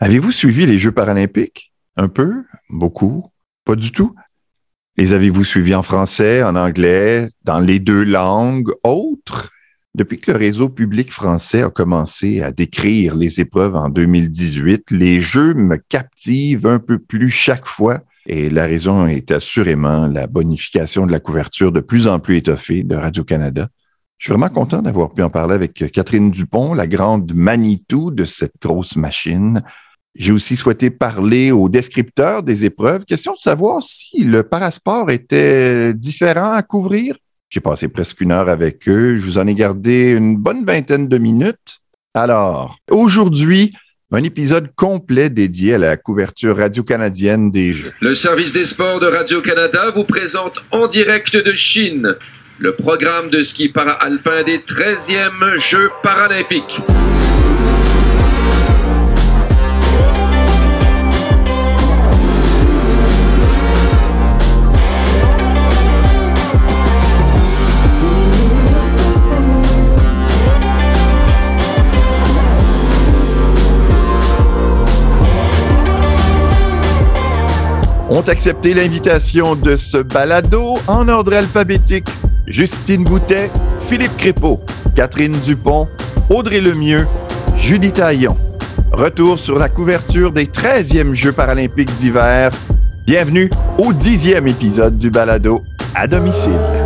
Avez-vous suivi les Jeux paralympiques? Un peu? Beaucoup? Pas du tout? Les avez-vous suivis en français, en anglais, dans les deux langues autres? Depuis que le réseau public français a commencé à décrire les épreuves en 2018, les Jeux me captivent un peu plus chaque fois et la raison est assurément la bonification de la couverture de plus en plus étoffée de Radio-Canada. Je suis vraiment content d'avoir pu en parler avec Catherine Dupont, la grande Manitou de cette grosse machine. J'ai aussi souhaité parler aux descripteurs des épreuves. Question de savoir si le parasport était différent à couvrir. J'ai passé presque une heure avec eux. Je vous en ai gardé une bonne vingtaine de minutes. Alors, aujourd'hui, un épisode complet dédié à la couverture radio-canadienne des Jeux. Le service des sports de Radio-Canada vous présente en direct de Chine le programme de ski para-alpin des 13e Jeux paralympiques. Ont accepté l'invitation de ce balado en ordre alphabétique. Justine Boutet, Philippe Crépeau, Catherine Dupont, Audrey Lemieux, Julie Taillon. Retour sur la couverture des 13e Jeux paralympiques d'hiver. Bienvenue au dixième épisode du balado à domicile.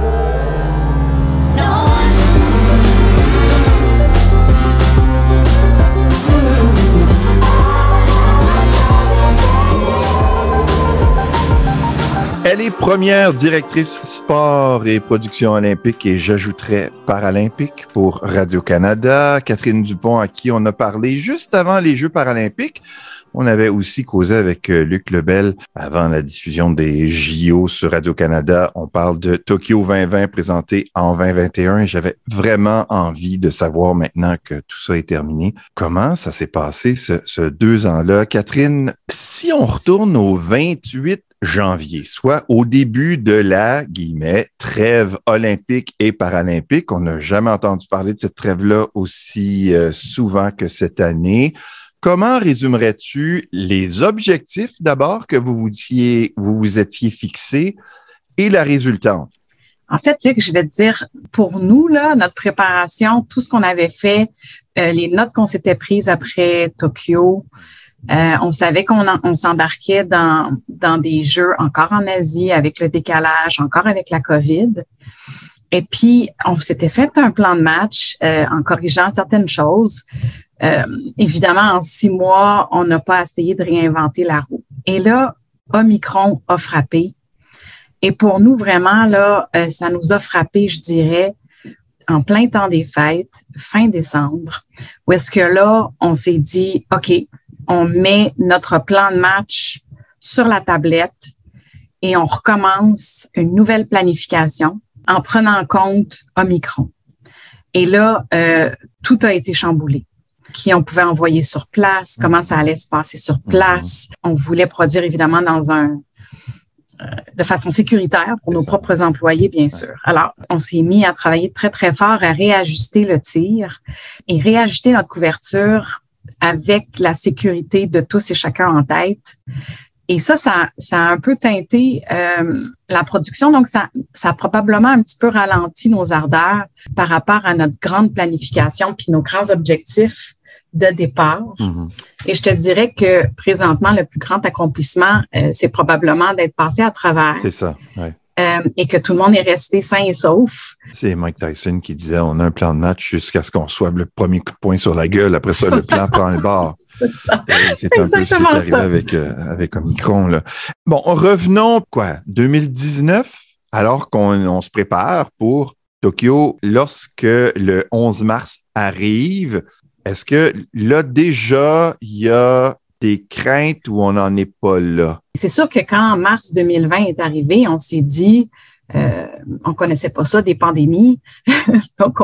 Elle est première directrice sport et production olympique et j'ajouterais paralympique pour Radio-Canada. Catherine Dupont, à qui on a parlé juste avant les Jeux paralympiques. On avait aussi causé avec euh, Luc Lebel avant la diffusion des JO sur Radio-Canada. On parle de Tokyo 2020 présenté en 2021 et j'avais vraiment envie de savoir maintenant que tout ça est terminé. Comment ça s'est passé ce, ce deux ans-là? Catherine, si on retourne au 28 janvier, soit au début de la guillemets, trêve olympique et paralympique. On n'a jamais entendu parler de cette trêve-là aussi euh, souvent que cette année. Comment résumerais-tu les objectifs d'abord que vous vous, étiez fixés et la résultante? En fait, je vais te dire, pour nous, là, notre préparation, tout ce qu'on avait fait, euh, les notes qu'on s'était prises après Tokyo, euh, on savait qu'on on s'embarquait dans, dans des jeux encore en Asie avec le décalage, encore avec la COVID. Et puis, on s'était fait un plan de match euh, en corrigeant certaines choses. Euh, évidemment, en six mois, on n'a pas essayé de réinventer la roue. Et là, Omicron a frappé. Et pour nous, vraiment, là, ça nous a frappé, je dirais, en plein temps des fêtes, fin décembre, où est-ce que là, on s'est dit, OK, on met notre plan de match sur la tablette et on recommence une nouvelle planification en prenant en compte Omicron. Et là, euh, tout a été chamboulé. Qui on pouvait envoyer sur place, comment ça allait se passer sur mhm. place. On voulait produire évidemment dans un euh, de façon sécuritaire pour nos propres employés, bien sûr. Alors, on s'est mis à travailler très, très fort à réajuster le tir et réajuster notre couverture avec la sécurité de tous et chacun en tête. Et ça, ça, ça a un peu teinté euh, la production. Donc, ça, ça a probablement un petit peu ralenti nos ardeurs par rapport à notre grande planification puis nos grands objectifs de départ. Mm-hmm. Et je te dirais que présentement, le plus grand accomplissement, euh, c'est probablement d'être passé à travers. C'est ça, ouais. Euh, et que tout le monde est resté sain et sauf. C'est Mike Tyson qui disait on a un plan de match jusqu'à ce qu'on soit le premier coup de poing sur la gueule. Après ça, le plan prend le bord. C'est C'est un peu ce qui est arrivé avec, euh, avec Omicron. Là. Bon, revenons, quoi, 2019, alors qu'on se prépare pour Tokyo, lorsque le 11 mars arrive, est-ce que là, déjà, il y a des craintes ou on n'en est pas là? C'est sûr que quand mars 2020 est arrivé, on s'est dit, euh, on connaissait pas ça des pandémies, donc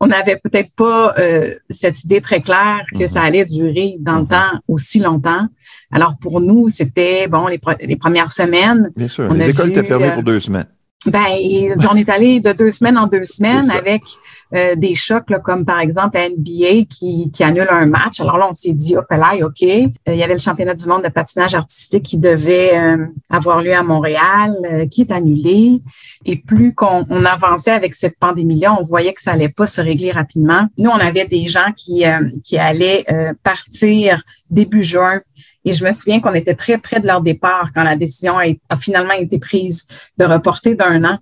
on n'avait peut-être pas euh, cette idée très claire que ça mhm. allait durer dans le mhm. temps aussi longtemps. Alors pour nous, c'était bon les, les, premières semaines. Bien sûr, les écoles étaient fermées pour deux semaines. Ben, on est allé de deux semaines en deux semaines avec euh, des chocs, comme par exemple la NBA qui, qui annule un match. Alors là, on s'est dit, hop là, OK. Euh, il y avait le championnat du monde de patinage artistique qui devait euh, avoir lieu à Montréal, qui est annulé. Et plus qu'on on avançait avec cette pandémie-là, on voyait que ça allait pas se régler rapidement. Nous, on avait des gens qui, qui allaient partir début juin et je me souviens qu'on était très près de leur départ quand la décision a, a finalement été prise de reporter d'un an.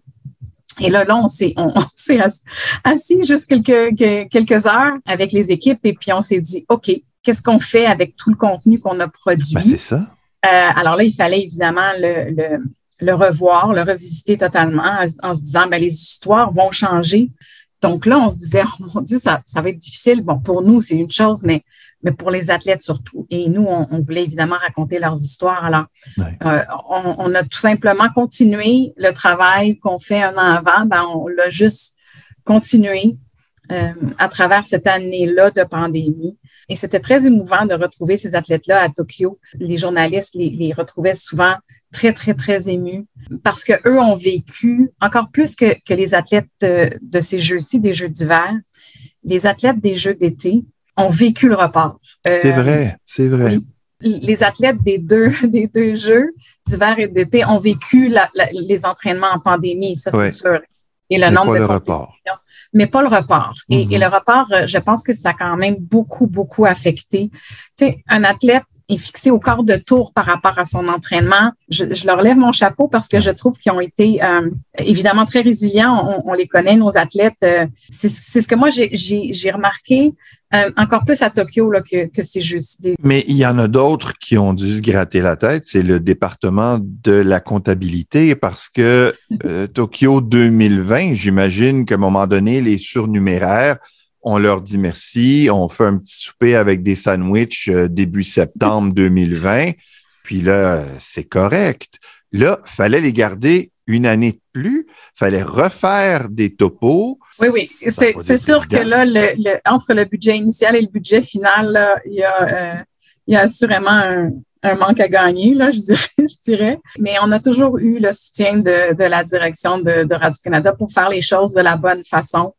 Et là, là, on s'est, on, s'est assis juste quelques, quelques heures avec les équipes et puis on s'est dit, OK, qu'est-ce qu'on fait avec tout le contenu qu'on a produit? Ben, c'est ça. Euh, alors là, il fallait évidemment le, le, le, revoir, le revisiter totalement en, se disant, ben, les histoires vont changer. Donc là, on se disait, oh mon Dieu, ça, ça va être difficile. Bon, pour nous, c'est une chose, mais mais pour les athlètes surtout. Et nous, on, voulait évidemment raconter leurs histoires. Alors, euh, on, a tout simplement continué le travail qu'on fait un an avant. Ben, on l'a juste continué euh, à travers cette année-là de pandémie. Et c'était très émouvant de retrouver ces athlètes-là à Tokyo. Les journalistes les, les, retrouvaient souvent très, très, très émus parce que eux ont vécu encore plus que, que les athlètes de, de ces jeux-ci, des Jeux d'hiver. Les athlètes des Jeux d'été ont vécu le report. Euh, c'est vrai, c'est vrai. Les athlètes des deux, des deux jeux d'hiver et d'été ont vécu les entraînements en pandémie, ça c'est sûr. Et le mais nombre pas le report. Mais pas le report. et, et, le report, euh, je pense que ça a quand même beaucoup, beaucoup affecté. Tu sais, un athlète fixé au quart de tour par rapport à son entraînement. Je, leur lève mon chapeau parce que je trouve qu'ils ont été euh, évidemment très résilients. On, les connaît, nos athlètes. Euh, c'est ce que moi j'ai remarqué euh, encore plus à Tokyo là, que, que c'est juste. Mais il y en a d'autres qui ont dû se gratter la tête. C'est le département de la comptabilité parce que Tokyo 2020, j'imagine qu'à un moment donné, les surnuméraires on leur dit merci, on fait un petit souper avec des sandwichs euh, début septembre 2020, puis là, c'est correct. Là, fallait les garder une année de plus, fallait refaire des topos. Oui, oui, c'est sûr que là, le, entre le budget initial et le budget final, il, y a, euh, il y a assurément un, manque à gagner, là, je dirais, je dirais. Mais on a toujours eu le soutien de, de la direction de, de Radio-Canada pour faire les choses de la bonne façon.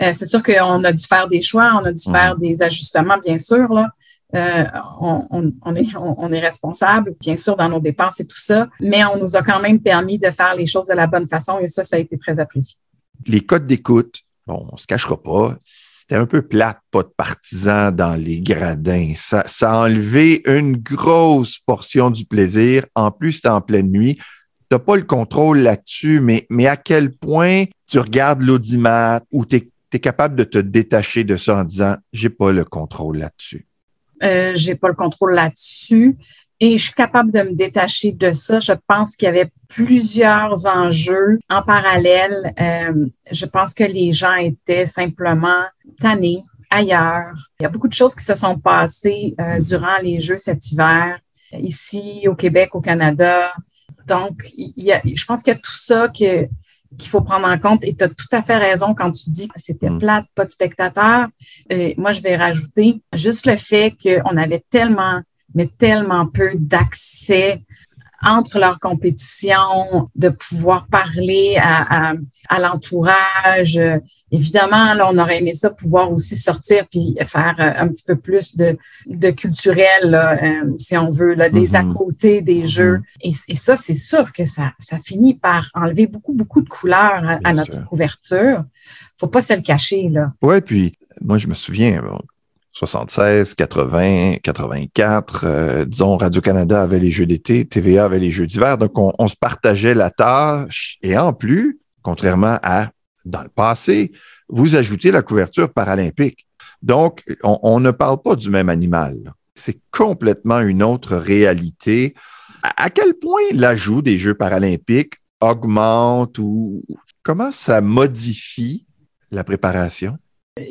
Euh, c'est sûr qu'on a dû faire des choix, on a dû faire des ajustements, bien sûr. Là. Euh, on, est, on, est responsable, bien sûr, dans nos dépenses et tout ça, mais on nous a quand même permis de faire les choses de la bonne façon et ça, ça a été très apprécié. Les codes d'écoute, bon, on se cachera pas, c'était un peu plate, pas de partisans dans les gradins. Ça, ça a enlevé une grosse portion du plaisir. En plus, c'était en pleine nuit. Tu n'as pas le contrôle là-dessus, mais, mais à quel point tu regardes l'audimat ou tu es tu es capable de te détacher de ça en disant j'ai pas le contrôle là-dessus? Euh, j'ai pas le contrôle là-dessus et je suis capable de me détacher de ça. Je pense qu'il y avait plusieurs enjeux en parallèle. Euh, je pense que les gens étaient simplement tannés ailleurs. Il y a beaucoup de choses qui se sont passées euh, durant les Jeux cet hiver, ici au Québec, au Canada. Donc, il y a, je pense qu'il y a tout ça que qu'il faut prendre en compte. Et tu as tout à fait raison quand tu dis que c'était mm. plate, pas de spectateurs. Et moi, je vais rajouter juste le fait qu'on avait tellement, mais tellement peu d'accès entre leurs compétitions, de pouvoir parler à, à, l'entourage. Évidemment, là, on aurait aimé ça pouvoir aussi sortir puis faire euh, un petit peu plus de, de culturel, euh, si on veut, là, des à mm-hmm. côté des mm-hmm. jeux. Et, et ça, c'est sûr que ça, ça finit par enlever beaucoup, beaucoup de couleurs à, notre couverture. Faut pas se le cacher, là. Ouais, puis moi, je me souviens, 76, 80, 84. disons, Radio-Canada avait les jeux d'été, TVA avait les jeux d'hiver. Donc, on, se partageait la tâche. Et en plus, contrairement à dans le passé, vous ajoutez la couverture paralympique. Donc, on, ne parle pas du même animal. C'est complètement une autre réalité. à quel point l'ajout des Jeux paralympiques augmente ou comment ça modifie la préparation?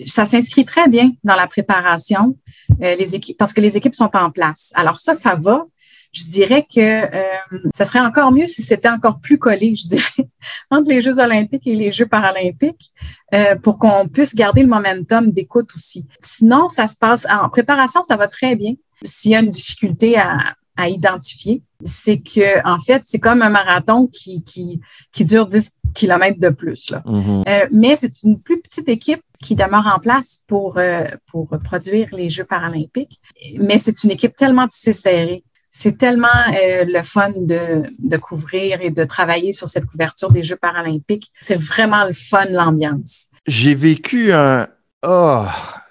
Ça s'inscrit très bien dans la préparation euh, les équipes parce que les équipes sont en place. Alors ça, ça va. Je dirais que euh, ça serait encore mieux si c'était encore plus collé, je dirais, entre les Jeux olympiques et les Jeux paralympiques, euh, pour qu'on puisse garder le momentum d'écoute aussi. Sinon, ça se passe en préparation, ça va très bien. S'il y a une difficulté à, à identifier, c'est que en fait, c'est comme un marathon qui, qui, qui dure 10 kilomètres de plus. Là. Mm-hmm. Euh, mais c'est une plus petite équipe. Qui demeure en place pour, euh, pour produire les Jeux paralympiques. Mais c'est une équipe tellement tissée serrée. C'est tellement euh, le fun de, de couvrir et de travailler sur cette couverture des Jeux paralympiques. C'est vraiment le fun, l'ambiance. J'ai vécu un... Oh,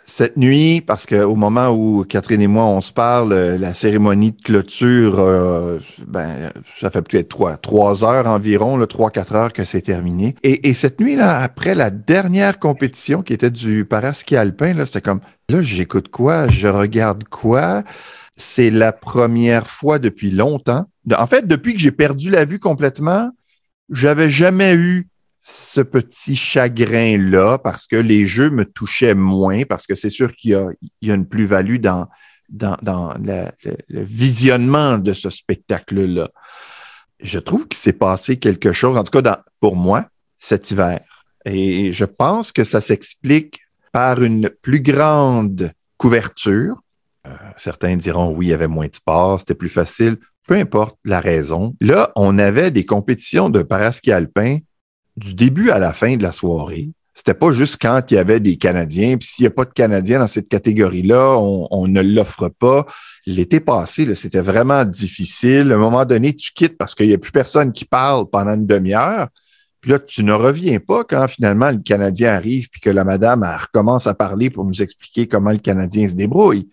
cette nuit, parce qu'au moment où Catherine et moi, on se parle, euh, la cérémonie de clôture, euh, ben, ça fait peut-être trois, trois heures environ, trois, quatre heures que c'est terminé. Et, et cette nuit-là, après la dernière compétition qui était du paraski alpin, là, c'était comme, là, j'écoute quoi? Je regarde quoi? C'est la première fois depuis longtemps. En fait, depuis que j'ai perdu la vue complètement, j'avais jamais eu ce petit chagrin-là parce que les jeux me touchaient moins, parce que c'est sûr qu'il y a, une plus-value dans, dans, le, visionnement de ce spectacle-là. Je trouve qu'il s'est passé quelque chose, en tout cas pour moi, cet hiver. Et je pense que ça s'explique par une plus grande couverture. Euh, certains diront oui, il y avait moins de sport, c'était plus facile. Peu importe la raison. Là, on avait des compétitions de paraski alpin du début à la fin de la soirée. C'était pas juste quand il y avait des Canadiens, puis s'il n'y a pas de Canadiens dans cette catégorie-là, on, on, ne l'offre pas. L'été passé, c'était vraiment difficile. À un moment donné, tu quittes parce qu'il n'y a plus personne qui parle pendant une demi-heure. Puis là, tu ne reviens pas quand finalement le Canadien arrive puis que la madame elle recommence à parler pour nous expliquer comment le Canadien se débrouille.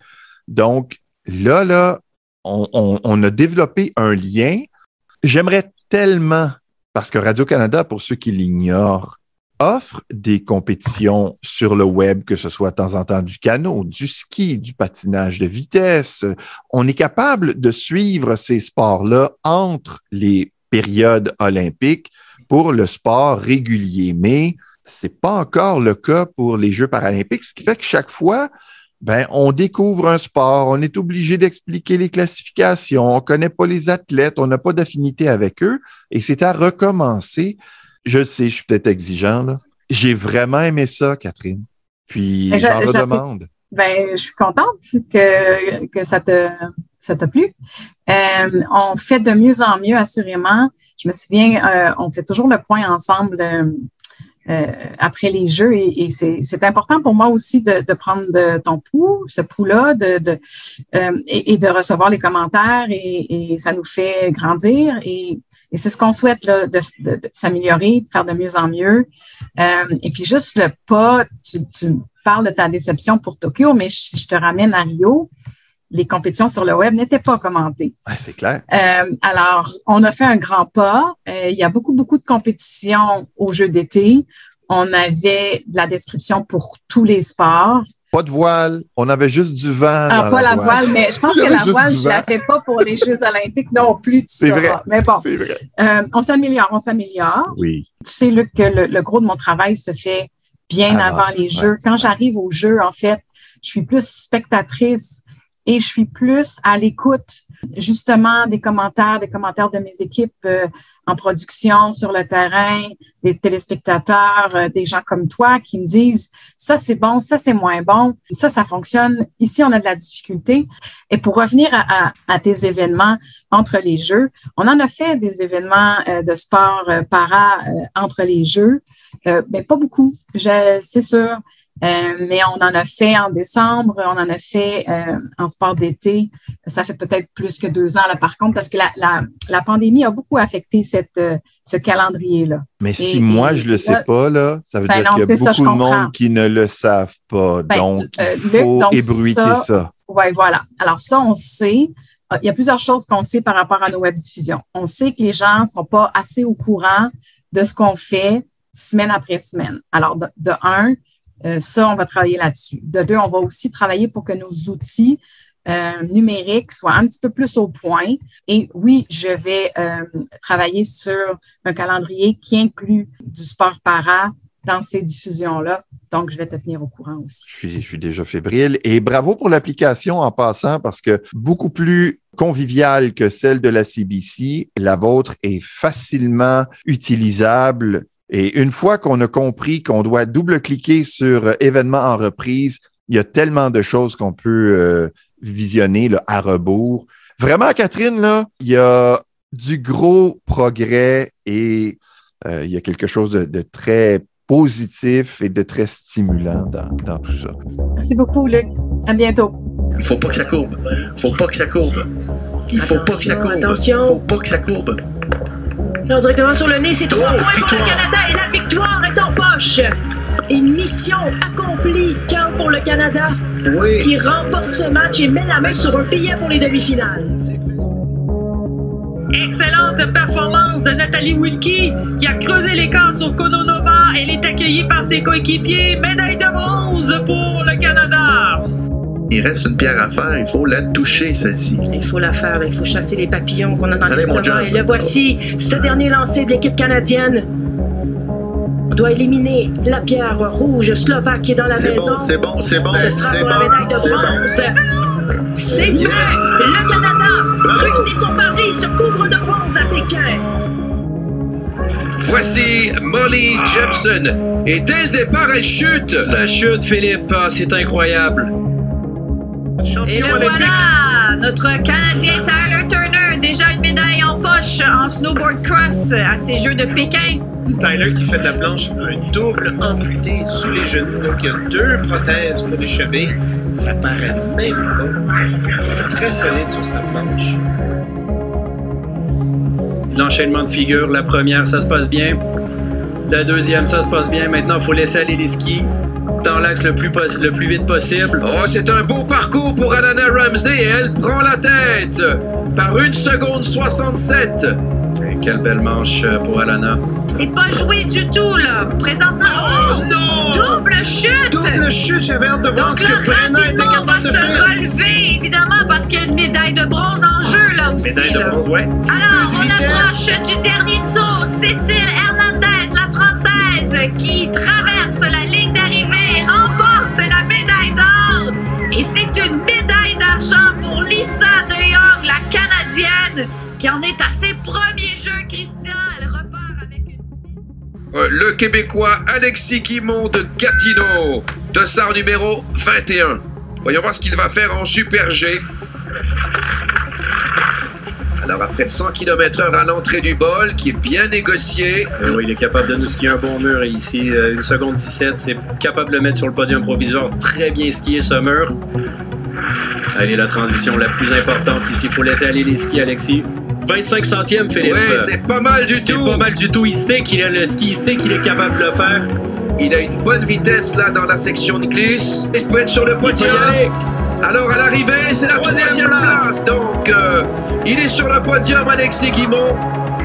Donc là, là, on a développé un lien. J'aimerais tellement parce que Radio-Canada, pour ceux qui l'ignorent, offre des compétitions sur le web, que ce soit de temps en temps du canot, du ski, du patinage de vitesse. On est capable de suivre ces sports-là entre les périodes olympiques pour le sport régulier, mais c'est pas encore le cas pour les Jeux paralympiques, ce qui fait que chaque fois, ben, on découvre un sport, on est obligé d'expliquer les classifications, on connaît pas les athlètes, on n'a pas d'affinité avec eux, et c'est à recommencer. Je sais, je suis peut-être exigeant, là. J'ai vraiment aimé ça, Catherine. Puis, ben, j'en redemande. Ben, je suis contente que, que ça te, ça t'a plu. Euh, on fait de mieux en mieux, assurément. Je me souviens, euh, on fait toujours le point ensemble euh, euh, après les jeux. Et, et c'est important pour moi aussi de, de prendre de ton pouls, ce pouls-là, de, de euh, et, et, de recevoir les commentaires et, et, ça nous fait grandir. Et, c'est ce qu'on souhaite, là, de, de, s'améliorer, de faire de mieux en mieux. Euh, et puis juste le pas, tu, tu parles de ta déception pour Tokyo, mais je, je te ramène à Rio les compétitions sur le web n'étaient pas commentées. Ouais, c'est clair. Euh, alors, on a fait un grand pas. Euh, il y a beaucoup, beaucoup de compétitions aux Jeux d'été. On avait de la description pour tous les sports. Pas de voile, on avait juste du vent. Ah, pas la, voile. mais je pense que la voile, je ne la fais pas pour les Jeux olympiques non plus. C'est vrai. Mais bon, c'est vrai. Euh, on s'améliore, on s'améliore. Oui. Tu sais, Luc, que le, le, gros de mon travail se fait bien avant les Jeux. Quand j'arrive aux Jeux, en fait, je suis plus spectatrice et je suis plus à l'écoute justement des commentaires, des commentaires de mes équipes euh, en production sur le terrain, des téléspectateurs, euh, des gens comme toi qui me disent ça c'est bon, ça c'est moins bon, ça ça fonctionne, ici on a de la difficulté. Et pour revenir à, à, à tes événements entre les jeux, on en a fait des événements euh, de sport euh, para entre les jeux, mais pas beaucoup, c'est sûr. Euh, mais on en a fait en décembre, on en a fait euh, en sport d'été. Ça fait peut-être plus que deux ans, là, par contre, parce que la, la, la pandémie a beaucoup affecté cette, euh, ce calendrier-là. Mais et, si moi, et, je le sais là, pas, là, ça veut ben dire qu'il y a beaucoup ça, de monde qui ne le savent pas. Ben, donc, il faut ébruiter ça. ça. Oui, voilà. Alors, ça, on sait. Il y a plusieurs choses qu'on sait par rapport à nos web-diffusions. On sait que les gens ne sont pas assez au courant de ce qu'on fait semaine après semaine. Alors, de, de un, euh, ça, on va travailler là-dessus. De deux, on va aussi travailler pour que nos outils euh, numériques soient un petit peu plus au point. Et oui, je vais euh, travailler sur un calendrier qui inclut du sport para dans ces diffusions-là. Donc, je vais te tenir au courant aussi. Je suis, je suis déjà fébrile. Et bravo pour l'application en passant parce que beaucoup plus conviviale que celle de la CBC, la vôtre est facilement utilisable et une fois qu'on a compris qu'on doit double-cliquer sur euh, événements en reprise, il y a tellement de choses qu'on peut euh, visionner là, à rebours. Vraiment, Catherine, là, il y a du gros progrès et euh, il y a quelque chose de, de, très positif et de très stimulant dans, dans tout ça. Merci beaucoup, Luc. À bientôt. Il faut pas que ça courbe. Il faut pas que ça courbe. Il faut pas que ça courbe. Attention. Il faut pas que ça courbe. Non, directement sur le nez, c'est trois Oh, points pour le Canada et la victoire est en poche. Et mission accomplie, Carl pour le Canada, Oui. qui remporte ce match et met la main sur un billet pour les demi-finales. Excellente performance de Nathalie Wilkie qui a creusé l'écart sur Kononova. Elle est accueillie par ses coéquipiers. Médaille de bronze pour le Canada. Il reste une pierre à faire. Il faut la toucher, celle-ci. Il faut la faire, là. il faut chasser les papillons qu'on a dans l'estomac. Et le voici, ce dernier lancé de l'équipe canadienne. On doit éliminer la pierre rouge slovaque qui est dans la C'est maison. bon, c'est bon, c'est bon, Ce c'est sera pour la bon, médaille de c'est bon. bronze. C'est fait! Le Canada réussit son pari, se couvre de bronze à Pékin. Voici Molly Jepson. Et dès le départ, elle chute. La chute, Philippe, ah, c'est incroyable. Et Champion le olympique. voilà! Notre Canadien Tyler Turner, déjà une médaille en poche en snowboard cross à ces Jeux de Pékin. Tyler qui fait de la planche un double amputé sous les genoux. Donc il y a deux prothèses pour les chevilles. Ça paraît même pas. Très solide sur sa planche. L'enchaînement de figures, la première, ça se passe bien. La deuxième, ça se passe bien. Maintenant, il faut laisser aller les skis dans l'axe le plus, le plus vite possible. Oh, c'est un beau parcours pour Alana Ramsey et elle prend la tête par une seconde 67. Et quelle belle manche euh, pour Alana. C'est pas joué du tout, là. Présentement, oh, non! double chute! Double chute, j'avais hâte de voir Donc ce là, que Brenna était va capable de se faire. relever, évidemment, parce qu'il y a une médaille de bronze en jeu, là aussi. Médaille de là. bronze, ouais. Petit Alors, on vitesse. approche du dernier saut. Cécile Hernandez, la Française, qui traverse qui en est à ses premiers Jeux, Christian. Elle repart avec une... Euh, Le Québécois Alexis Guimond de Gatineau, dossard numéro 21. Voyons voir ce qu'il va faire en Super G. Alors, après 100 km/h à l'entrée du bol, qui est bien négocié, Euh, oui, il est capable de nous skier un bon mur. Ici, euh, une seconde 17, c'est capable de le mettre sur le podium provisoire. Très bien skié ce mur. Allez, la transition la plus importante ici. Il faut laisser aller les skis, Alexis. 25 centièmes, Philippe. ouais, c'est pas mal du C'est tout. pas mal du tout. Il sait qu'il a le ski, il sait qu'il est capable de le faire. Il a une bonne vitesse là dans la section de glisse. Il peut être sur le Il peut y podium. aller. Alors à l'arrivée, c'est la Troisième troisième place. place. Donc, euh, il est sur le podium, Alexis Guimond,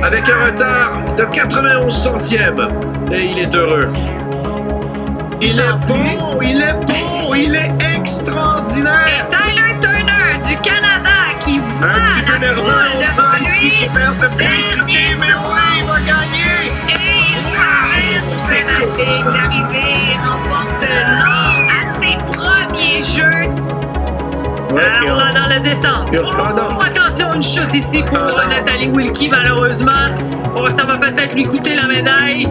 avec un retard de 91 centièmes. Et il est heureux. Il est bon, il est bon, il est extraordinaire. Un petit peu nerveux, devant voit ici qui perd sa fluidité, mais oui, il va gagner. Et il traverse C'est la ligne d'arrivée et remporte l'or à ses premiers Jeux. Ouais, Alors puis on- là, dans la descente. Oh, attention, une chute ici pour Pardon. Nathalie Wilkie, malheureusement. Oh, ça va peut-être lui coûter la médaille.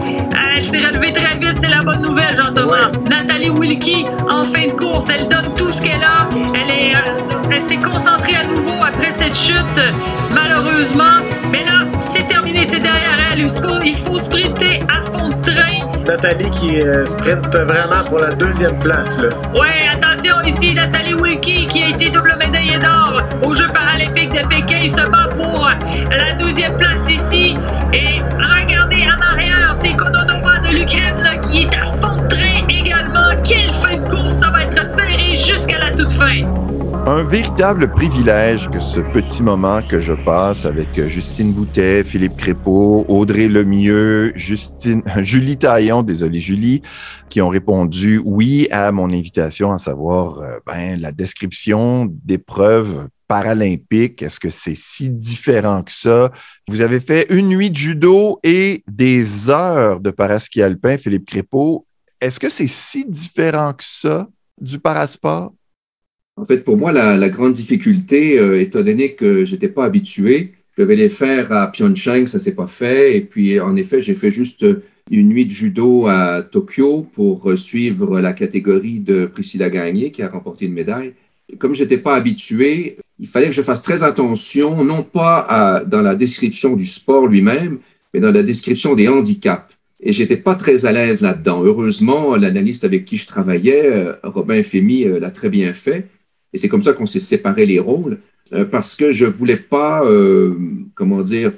Elle s'est relevée très vite, c'est la bonne nouvelle, Jean-Thomas. Wilkie, en fin de course, elle donne tout ce qu'elle a. Elle est, euh, elle s'est concentrée à nouveau après cette chute, malheureusement. Mais là, c'est terminé, c'est derrière elle. Il faut, il faut sprinter à fond de train. Nathalie qui euh, sprint vraiment pour la deuxième place. Là. Ouais, attention ici, Nathalie Wilkie qui a été double médaillée d'or aux Jeux paralympiques de Pékin. Il se bat pour la deuxième place ici. Et regardez en arrière, c'est Kononova de l'Ukraine qui est à fond. Quelle fin de course, ça va être serré jusqu'à la toute fin? Un véritable privilège que ce petit moment que je passe avec Justine Boutet, Philippe Crépeau, Audrey Lemieux, Justine, Julie Taillon, désolé Julie, qui ont répondu oui à mon invitation, à savoir euh, ben, la description d'épreuves paralympiques. Est-ce que c'est si différent que ça? Vous avez fait une nuit de judo et des heures de paraski alpin, Philippe Crépeau. Est-ce que c'est si différent que ça du parasport? En fait, pour moi, la, grande difficulté, euh, étant donné que je n'étais pas habitué, je devais les faire à Pyeongchang, ça s'est pas fait. Et puis, en effet, j'ai fait juste une nuit de judo à Tokyo pour euh, suivre la catégorie de Priscilla Gagné, qui a remporté une médaille. Comme je n'étais pas habitué, il fallait que je fasse très attention, non pas dans la description du sport lui-même, mais dans la description des handicaps. Et j'étais pas très à l'aise là-dedans. Heureusement, l'analyste avec qui je travaillais, euh, Robin Fémy, euh, l'a très bien fait. Et c'est comme ça qu'on s'est séparé les rôles, euh, parce que je voulais pas, comment dire,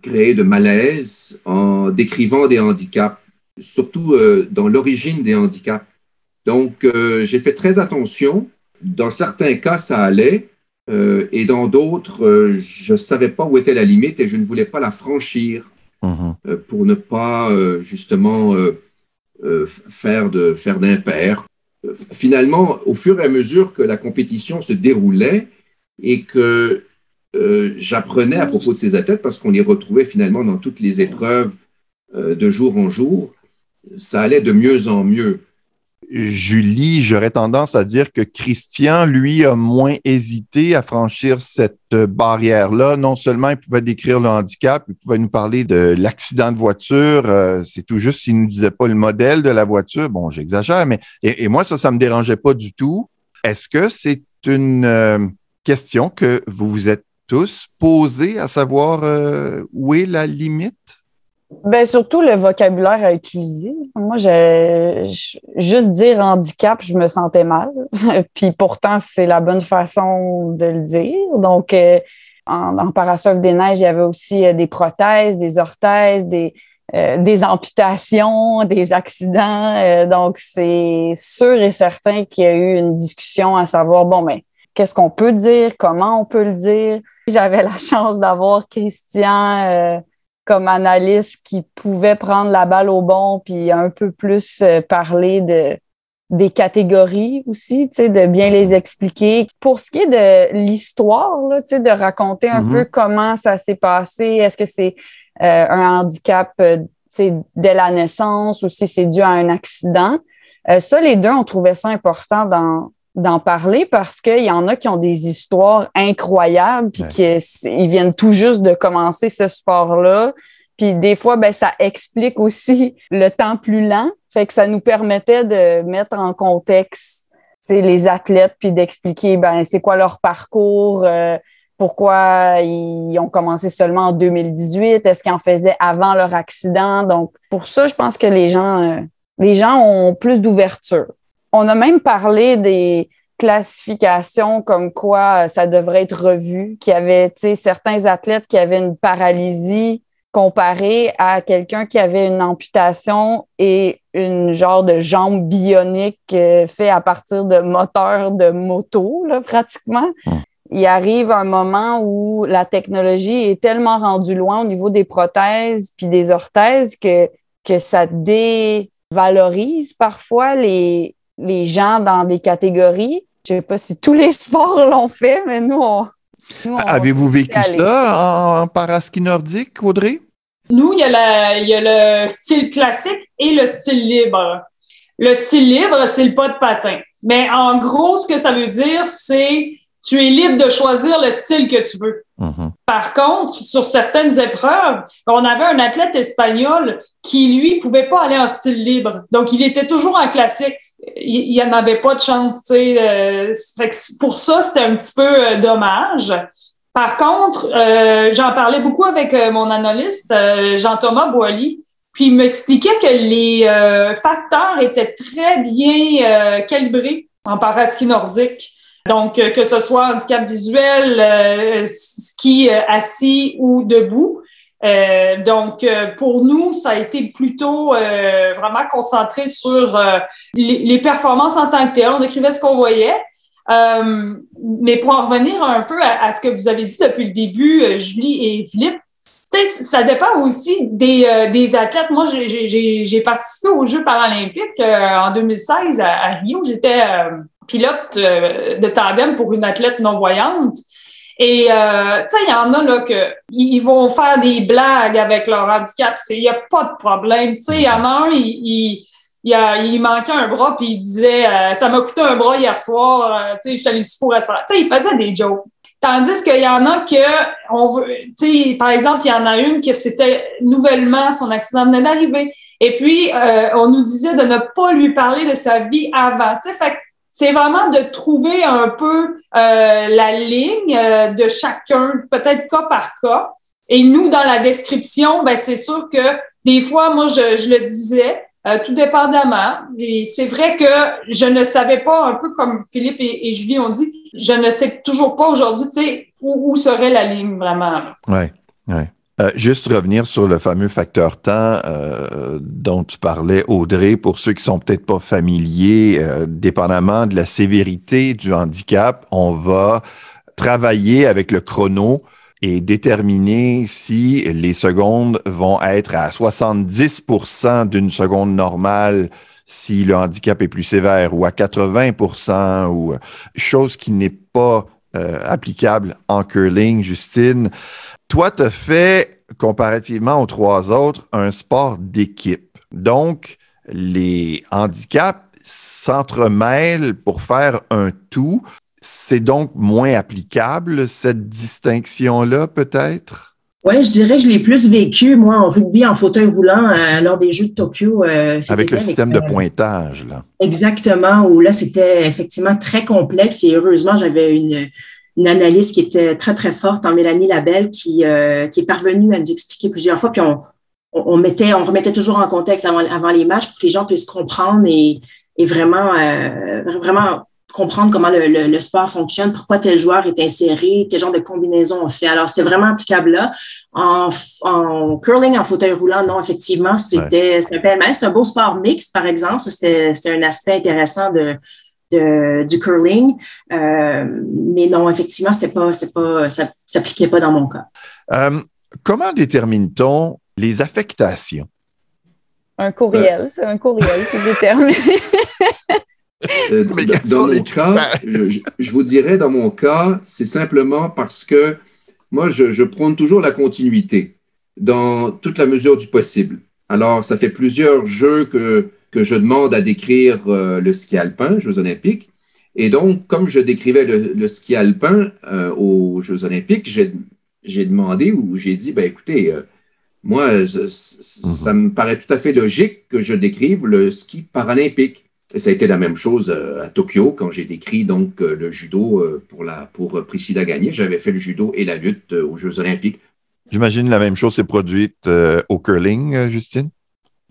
créer de malaise en décrivant des handicaps, surtout dans l'origine des handicaps. Donc, j'ai fait très attention. Dans certains cas, ça allait, et dans d'autres, je savais pas où était la limite et je ne voulais pas la franchir. Mhm. Euh, pour ne pas euh, justement euh, faire de faire d'impair. Finalement, au fur et à mesure que la compétition se déroulait et que j'apprenais à propos de ces athlètes, parce qu'on les retrouvait finalement dans toutes les épreuves de jour en jour, ça allait de mieux en mieux. Julie, j'aurais tendance à dire que Christian, lui, a moins hésité à franchir cette barrière-là. Non seulement il pouvait décrire le handicap, il pouvait nous parler de l'accident de voiture. Euh, c'est tout juste s'il ne nous disait pas le modèle de la voiture. Bon, j'exagère, mais et, moi, ça, ça me dérangeait pas du tout. Est-ce que c'est une euh, question que vous vous êtes tous posée à savoir euh, où est la limite? Ben, surtout le vocabulaire à utiliser. Moi, je, juste dire handicap, je me sentais mal. Puis pourtant, c'est la bonne façon de le dire. Donc, euh, en, en Parasol des Neiges, il y avait aussi euh, des prothèses, des orthèses, des, euh, des amputations, des accidents. donc, c'est sûr et certain qu'il y a eu une discussion à savoir, bon, mais ben, qu'est-ce qu'on peut dire, comment on peut le dire? J'avais la chance d'avoir Christian comme analyste qui pouvait prendre la balle au bon puis un peu plus euh, parler de des catégories aussi, tu sais, de bien les expliquer. Pour ce qui est de l'histoire, tu sais, de raconter un peu Mm-hmm. comment ça s'est passé, est-ce que c'est euh, un handicap, euh, tu sais, dès la naissance ou si c'est dû à un accident. ça, les deux, on trouvait ça important dans, d'en parler parce qu'il y en a qui ont des histoires incroyables puis Ouais. qu'ils viennent tout juste de commencer ce sport-là. Puis des fois, ben, ça explique aussi le temps plus lent. Fait que ça nous permettait de mettre en contexte les athlètes puis d'expliquer ben, c'est quoi leur parcours, euh, pourquoi ils ont commencé seulement en 2018, est-ce qu'ils en faisaient avant leur accident? Donc, pour ça, je pense que les gens, euh, les gens ont plus d'ouverture. On a même parlé des classifications comme quoi euh, ça devrait être revu, qu'il y avait certains athlètes qui avaient une paralysie comparée à quelqu'un qui avait une amputation et une genre de jambe bionique euh, fait à partir de moteurs de moto, là, pratiquement. Il arrive un moment où la technologie est tellement rendue loin au niveau des prothèses puis des orthèses que, que ça dévalorise parfois les, les gens dans des catégories. Je sais pas si tous les sports l'ont fait, mais nous, on. Avez-vous vécu ça en, en paraski nordique, Audrey? Nous, il y, a la- il y a le style classique et le style libre. Le style libre, c'est le pas de patin. Mais en gros, ce que ça veut dire, c'est tu es libre de choisir le style que tu veux. Mhm. Par contre, sur certaines épreuves, on avait un athlète espagnol qui, lui, pouvait pas aller en style libre. Donc, il était toujours en classique. Il il en avait pas de chance, euh, pour ça, c'était un petit peu euh, dommage. Par contre, euh, j'en parlais beaucoup avec mon analyste, Jean-Thomas Boily, puis il m'expliquait que les facteurs étaient très bien calibrés en paraski nordique. Donc, euh, que ce soit handicap visuel, euh, ski euh, assis ou debout. Euh, donc, euh, pour nous, ça a été plutôt euh, vraiment concentré sur les, les performances en tant que tel. On écrivait ce qu'on voyait. Mais pour en revenir un peu à, à ce que vous avez dit depuis le début, Julie et Philippe, ça dépend aussi des, des athlètes. Moi, j'ai- participé aux Jeux paralympiques en 2016 à, à Rio. J'étais pilote euh, de tandem pour une athlète non-voyante. Et euh, tu sais, il y en a là que ils vont faire des blagues avec leur handicap. Il n'y a pas de problème. Tu sais, il y en a un, il, il, il, manquait un bras, puis il disait euh, Ça m'a coûté un bras hier soir, euh, tu sais, je suis allé pour restaurant. Tu sais, il faisait des jokes. Tandis qu'il y en a que, on veut, tu sais, par exemple, il y en a une que c'était nouvellement, son accident venait d'arriver. Et puis, euh, on nous disait de ne pas lui parler de sa vie avant. Tu sais, fait c'est vraiment de trouver un peu euh, la ligne euh, de chacun, peut-être cas par cas. Et nous, dans la description, ben, c'est sûr que des fois, moi, je, je le disais, euh, tout dépendamment. Et c'est vrai que je ne savais pas, un peu comme Philippe et, Julie ont dit, je ne sais toujours pas aujourd'hui, tu sais, où, où, serait la ligne vraiment. Oui, oui. Euh, juste revenir sur le fameux facteur temps euh, dont tu parlais, Audrey, pour ceux qui sont peut-être pas familiers, euh, dépendamment de la sévérité du handicap, on va travailler avec le chrono et déterminer si les secondes vont être à 70% d'une seconde normale si le handicap est plus sévère ou à 80% ou chose qui n'est pas applicable en curling, Justine. Toi, tu as fait, comparativement aux trois autres, un sport d'équipe. Donc, les handicaps s'entremêlent pour faire un tout. C'est donc moins applicable, cette distinction-là, peut-être? Oui, je dirais que je l'ai plus vécu, moi, en rugby, en fauteuil roulant, euh, lors des Jeux de Tokyo. Euh, avec le système de pointage, là. Exactement, où là, c'était effectivement très complexe et heureusement, j'avais une, une analyse qui était très, très forte en Mélanie Labelle qui, euh, qui est parvenue à nous expliquer plusieurs fois. Puis on, on, mettait, on remettait toujours en contexte avant, avant les matchs pour que les gens puissent comprendre et, et vraiment, euh, vraiment comprendre comment le, le, le, sport fonctionne, pourquoi tel joueur est inséré, quel genre de combinaison on fait. Alors, c'était vraiment applicable là. En, en curling, en fauteuil roulant, non, effectivement, c'était un PMS. C'est un beau sport mixte, par exemple. C'était un aspect intéressant de, de, du curling. Euh, mais non, effectivement, c'était pas, c'était pas, ça s'appliquait pas dans mon cas. Euh, comment détermine-t-on les affectations? Un courriel, c'est un courriel qui détermine. Euh, dans, mon cas, je, je, vous dirais, dans mon cas, c'est simplement parce que moi, je, je, prône toujours la continuité dans toute la mesure du possible. Alors, ça fait plusieurs jeux que, que je demande à décrire euh, le ski alpin, Jeux olympiques. Et donc, comme je décrivais le, le ski alpin euh, aux Jeux olympiques, j'ai demandé ou j'ai dit, ben, écoutez, euh, moi, ça, ça me paraît tout à fait logique que je décrive le ski paralympique. Et ça a été la même chose à Tokyo quand j'ai décrit donc le judo pour, la, pour Priscilla Gagné. J'avais fait le judo et la lutte aux Jeux olympiques. J'imagine la même chose s'est produite au curling, Justine?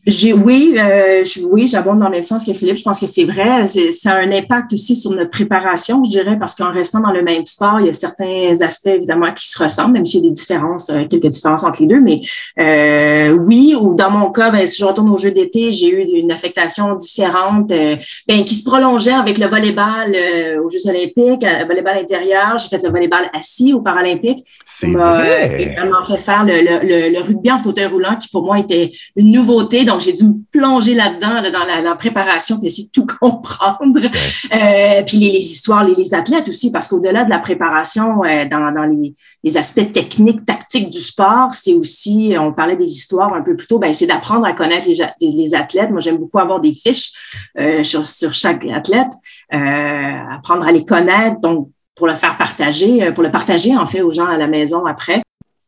J'ai oui, euh, je, oui, j'abonde dans le même sens que Philippe. Je pense que c'est vrai. Ça a un impact aussi sur notre préparation, je dirais, parce qu'en restant dans le même sport, il y a certains aspects évidemment qui se ressemblent, même s'il y a des différences, euh, quelques différences entre les deux. Mais euh, oui, ou dans mon cas, ben, si je retourne aux Jeux d'été, j'ai eu une affectation différente, euh, ben, qui se prolongeait avec le volleyball euh, aux Jeux olympiques, le volleyball intérieur. J'ai fait le volleyball assis aux Paralympiques. C'est vrai. vraiment fait faire le, le, le, rugby en fauteuil roulant, qui pour moi était une nouveauté donc, j'ai dû me plonger là-dedans, dans la, la, préparation, puis essayer de tout comprendre. Euh, puis les, les histoires, les, les, athlètes aussi, parce qu'au-delà de la préparation, euh, dans, dans les, les, aspects techniques, tactiques du sport, c'est aussi, on parlait des histoires un peu plus tôt, ben, c'est d'apprendre à connaître les, les athlètes. Moi, j'aime beaucoup avoir des fiches euh, sur, sur chaque athlète, euh, apprendre à les connaître, donc pour le faire partager, pour le partager en fait aux gens à la maison après.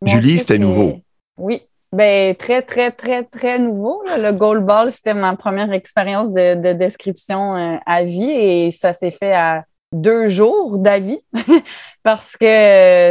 Julie, c'était nouveau. Oui, ben, très, très, très, très nouveau. Là. Le goal ball, c'était ma première expérience de, de description euh, à vie et ça s'est fait à deux jours d'avis parce que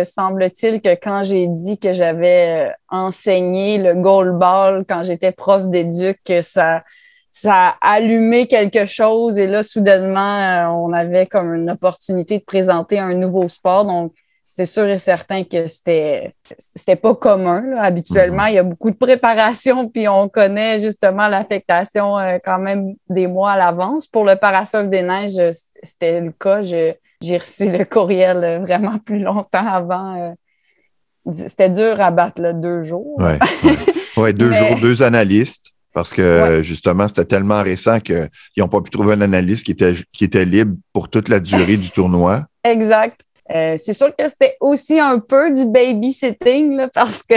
euh, semble-t-il que quand j'ai dit que j'avais euh, enseigné le goal ball quand j'étais prof d'éduc, ça, ça a allumé quelque chose et là, soudainement, on avait comme une opportunité de présenter un nouveau sport. Donc, c'est sûr et certain que c'était c'était pas commun. Là. Habituellement, il y a beaucoup de préparation, puis on connaît justement l'affectation euh, quand même des mois à l'avance. Pour le parasol des neiges, c'était le cas. j'ai reçu le courriel euh, vraiment plus longtemps avant. Euh, c'était dur à battre là, deux jours. Oui, ouais. ouais, deux Mais... jours, deux analystes. Parce que ouais. justement, c'était tellement récent qu'ils n'ont pas pu trouver un analyste qui était, qui était libre pour toute la durée du tournoi. Exact. Euh, c'est sûr que c'était aussi un peu du babysitting là, parce que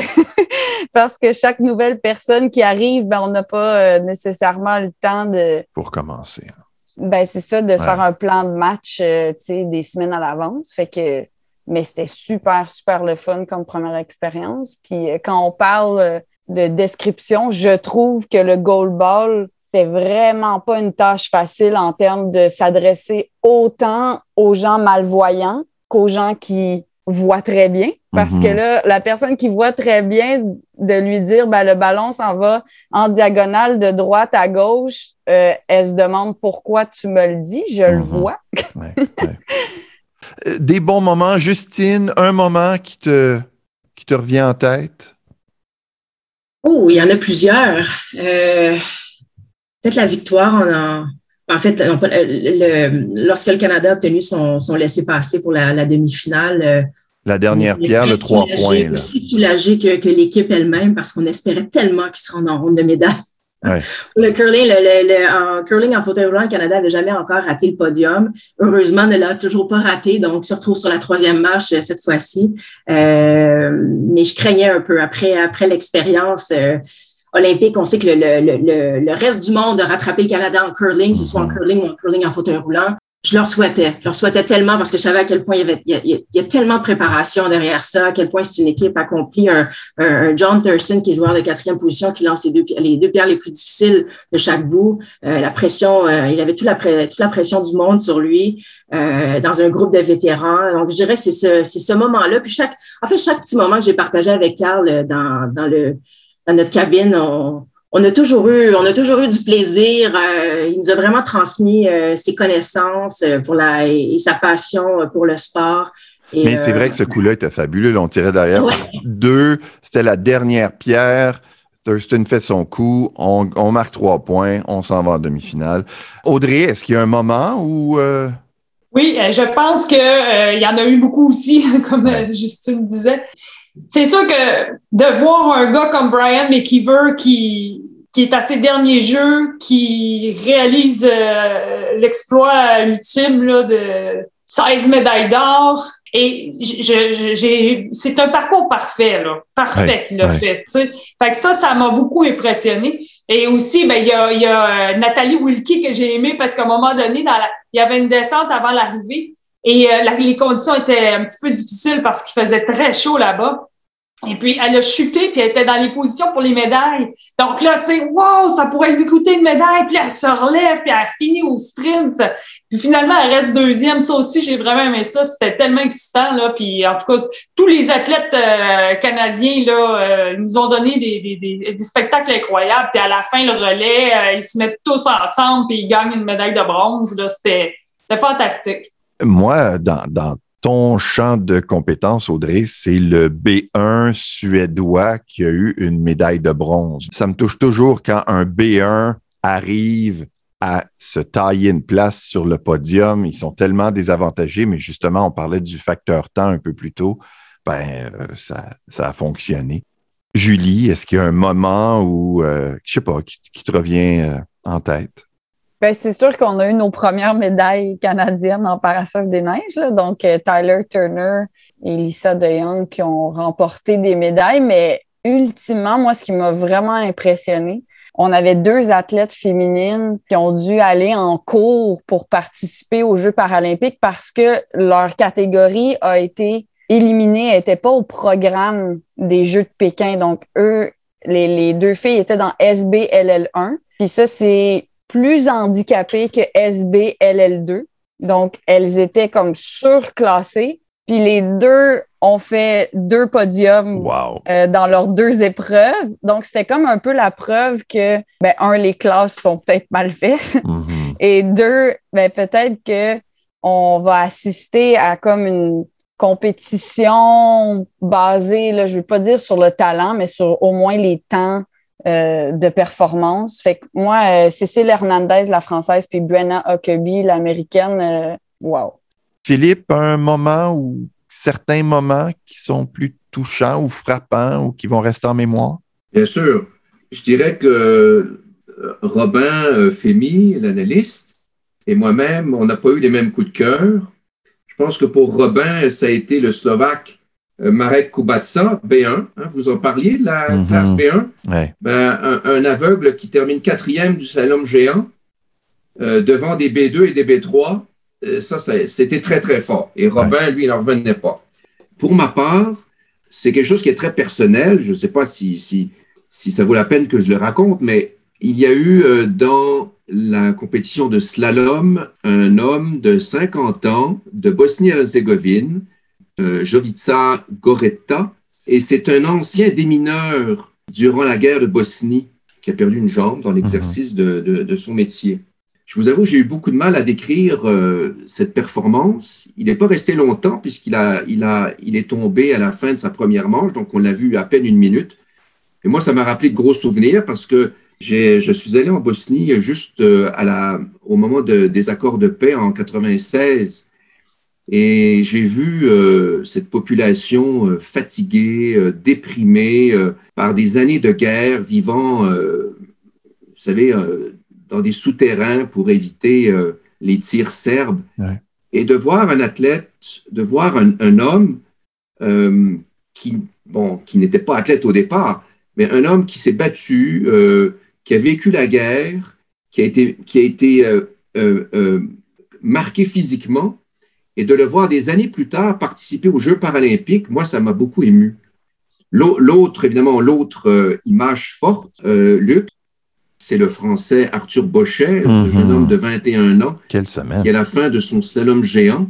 parce que chaque nouvelle personne qui arrive, ben, on n'a pas euh, nécessairement le temps de. Pour commencer. Ben c'est ça, de ouais. faire un plan de match, euh, des semaines à l'avance. Fait que, mais c'était super super le fun comme première expérience. Puis quand on parle de description, je trouve que le goal ball c'était vraiment pas une tâche facile en termes de s'adresser autant aux gens malvoyants qu'aux gens qui voit très bien parce Mhm. que là, la personne qui voit très bien, de lui dire ben, le ballon s'en va en diagonale de droite à gauche, euh, elle se demande pourquoi tu me le dis, je le Mhm. vois. Ouais, ouais. Euh, Des bons moments, Justine, un moment qui te, qui te revient en tête? Oh, il y en a plusieurs. Euh, Peut-être la victoire en, en, fait, on euh, le- lorsque le Canada a obtenu son, son laissez-passer pour la, la demi-finale. euh, La dernière pierre, le trois points. Aussi soulagé que, que l'équipe elle-même parce qu'on espérait tellement qu'ils se rendent en ronde de médaille. Ouais. Le curling, le, le- le- en curling en fauteuil roulant, le Canada n'avait jamais encore raté le podium. Heureusement, ne l'a toujours pas raté, donc se retrouve sur la troisième marche euh, cette fois-ci. Euh, mais je craignais un peu après, après l'expérience euh, olympique. On sait que le, le, le, le reste du monde a rattrapé le Canada en curling, que ce soit en Mhm. curling ou en curling en fauteuil roulant. Je leur souhaitais. Je leur souhaitais tellement parce que je savais à quel point il y avait il y a, il y tellement de préparation derrière ça, à quel point c'est une équipe accomplie. Un, un, un John Thurston qui est joueur de quatrième position, qui lance les deux, les deux pierres les plus difficiles de chaque bout. Euh, la pression, euh, il avait toute la, toute la pression du monde sur lui euh, dans un groupe de vétérans. Donc, je dirais que c'est ce, c'est ce moment-là. Puis chaque, en fait, chaque petit moment que j'ai partagé avec Carl dans, dans, le, dans notre cabine, on, on a toujours eu, on a toujours eu du plaisir. Euh, il nous a vraiment transmis euh, ses connaissances euh, pour la, et, sa passion euh, pour le sport. Et, Mais c'est vrai que ce coup-là était fabuleux. là, on tirait derrière Ouais. deux. C'était la dernière pierre. Thurston fait son coup. On, on marque trois points. On s'en va en demi-finale. Audrey, est-ce qu'il y a un moment où. euh, Oui, je pense qu'il y en a eu beaucoup aussi, comme Justine disait. C'est sûr que de voir un gars comme Brian McKeever qui, qui est à ses derniers jeux, qui réalise euh, l'exploit ultime là, de 16 médailles d'or, et je- je- j'ai, c'est un parcours parfait, là. Parfait qu'il a fait. que ça, ça m'a beaucoup impressionné. Et aussi, ben, il y a, il y a euh, Nathalie Wilkie que j'ai aimé parce qu'à un moment donné, dans la, il y avait une descente avant l'arrivée et euh, les conditions étaient un petit peu difficiles parce qu'il faisait très chaud là-bas. Et puis, elle a chuté, puis elle était dans les positions pour les médailles. Donc là, tu sais, wow, ça pourrait lui coûter une médaille. Puis elle se relève, puis elle finit au sprint. Puis finalement, elle reste deuxième. Ça aussi, j'ai vraiment aimé ça. C'était tellement excitant, là. Puis en tout cas, tous les athlètes euh, canadiens, là, euh, nous ont donné des, des, des, spectacles incroyables. Puis à la fin, le relais, euh, ils se mettent tous ensemble, puis ils gagnent une médaille de bronze. Là, c'était fantastique. Moi, dans, ton champ de compétences, Audrey, c'est le B1 suédois qui a eu une médaille de bronze. Ça me touche toujours quand un B1 arrive à se tailler une place sur le podium. Ils sont tellement désavantagés, mais justement, on parlait du facteur temps un peu plus tôt. Ben, euh, ça, ça a fonctionné. Julie, est-ce qu'il y a un moment où, euh, je sais pas, qui, qui te revient euh, en tête? Ben, c'est sûr qu'on a eu nos premières médailles canadiennes en parasurf des neiges. là. Donc, euh, Tyler Turner et Lisa DeYoung qui ont remporté des médailles. Mais ultimement, moi, ce qui m'a vraiment impressionné, on avait deux athlètes féminines qui ont dû aller en cours pour participer aux Jeux paralympiques parce que leur catégorie a été éliminée, n'était pas au programme des Jeux de Pékin. Donc, eux, les, les deux filles étaient dans SBLL1. Puis ça, c'est plus handicapées que SBLL2. Donc, elles étaient comme surclassées. Puis les deux ont fait deux podiums Wow! euh, dans leurs deux épreuves. Donc, c'était comme un peu la preuve que, ben, un, les classes sont peut-être mal faites. Mhm. Et deux, ben, peut-être que on va assister à comme une compétition basée, là, je veux pas dire sur le talent, mais sur au moins les temps euh, de performance. Fait que moi, euh, Cécile Hernandez, la française, puis Brenna Huckabee, l'américaine, euh, wow. Philippe, un moment ou certains moments qui sont plus touchants ou frappants ou qui vont rester en mémoire? Bien sûr. Je dirais que euh, Robin Fémy, l'analyste, et moi-même, on n'a pas eu les mêmes coups de cœur. Je pense que pour Robin, ça a été le Slovaque Marek Kubatsa, B1. hein, vous en parliez de la Mhm. classe B1? Ouais. Ben, un, un aveugle qui termine quatrième du slalom géant euh, devant des B2 et des B3, euh, ça, ça- c'était très, très fort. Et Robin, lui, il n'en revenait pas. Pour ma part, c'est quelque chose qui est très personnel. Je ne sais pas si, si, si ça vaut la peine que je le raconte, mais il y a eu euh, dans la compétition de slalom un homme de 50 ans de Bosnie-Herzégovine euh, Jovica Goretta, et c'est un ancien démineur durant la guerre de Bosnie qui a perdu une jambe dans l'exercice de, son métier. Je vous avoue, j'ai eu beaucoup de mal à décrire euh, cette performance. Il n'est pas resté longtemps puisqu'il a, il a, il est tombé à la fin de sa première manche, donc on l'a vu à peine une minute. Et moi, ça m'a rappelé de gros souvenirs parce que je suis allé en Bosnie juste euh, au moment de- des accords de paix en 96 et j'ai vu euh, cette population euh, fatiguée, euh, déprimée par des années de guerre, vivant, vous savez, dans des souterrains pour éviter les tirs serbes. Ouais. Et de voir un athlète, de voir un, un homme qui, bon, qui n'était pas athlète au départ, mais un homme qui s'est battu, qui a vécu la guerre, qui a été, qui a été marqué physiquement, et de le voir des années plus tard participer aux Jeux paralympiques, moi, ça m'a beaucoup ému. L'au- L'autre, évidemment, l'autre euh, image forte, euh, Luc, c'est le Français Arthur Bochet, ce Mhm. jeune homme de 21 ans, Quelle semaine. qui, à la fin de son slalom géant,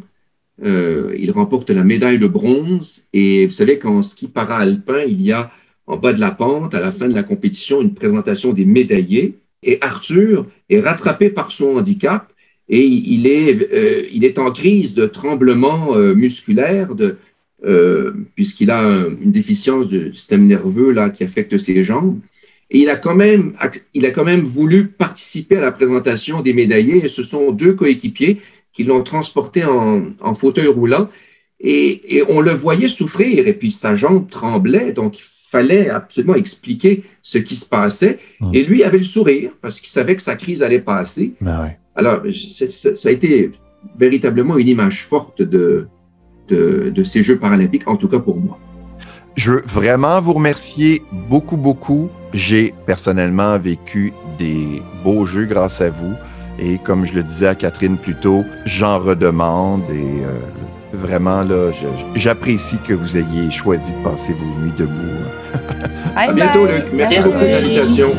euh, il remporte la médaille de bronze. Et vous savez qu'en ski para-alpin, il y a en bas de la pente, à la fin de la compétition, une présentation des médaillés. Et Arthur est rattrapé par son handicap et il est, euh, il est en crise de tremblement euh, de, euh, puisqu'il a un- une déficience du système nerveux là, qui affecte ses jambes. Et il a, quand même, il a quand même voulu participer à la présentation des médaillés. Et ce sont deux coéquipiers qui l'ont transporté en, en fauteuil roulant. Et, et on le voyait souffrir. Et puis sa jambe tremblait. Donc il fallait absolument expliquer ce qui se passait. Mm. Et lui avait le sourire parce qu'il savait que sa crise allait passer. Ben ouais. Alors, ça a été véritablement une image forte de, de, de ces Jeux paralympiques, en tout cas pour moi. Je veux vraiment vous remercier beaucoup, beaucoup. J'ai personnellement vécu des beaux jeux grâce à vous. Et comme je le disais à Catherine plus tôt, j'en redemande et euh, vraiment, là, j'apprécie que vous ayez choisi de passer vos nuits debout. Bye À bientôt. Luc. Merci, Merci. beaucoup de l'invitation.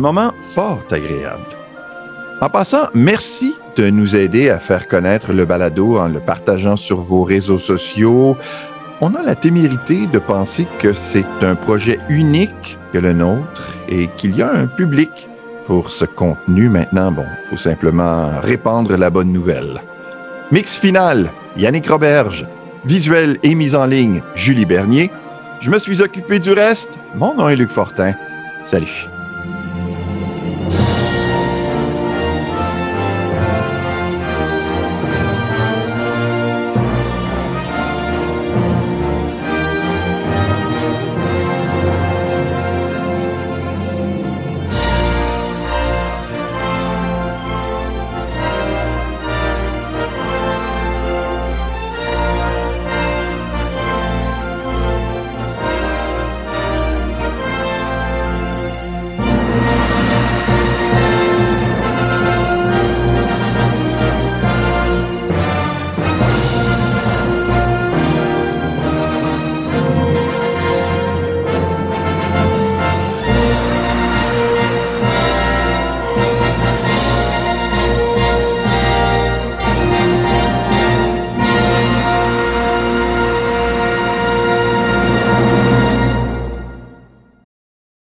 Un moment fort agréable. En passant, merci de nous aider à faire connaître le balado en le partageant sur vos réseaux sociaux. On a la témérité de penser que c'est un projet unique que le nôtre et qu'il y a un public pour ce contenu. Maintenant, bon, il faut simplement répandre la bonne nouvelle. Mix final, Yannick Roberge. Visuel et mise en ligne, Julie Bernier. Je me suis occupé du reste. Mon nom est Luc Fortin. Salut.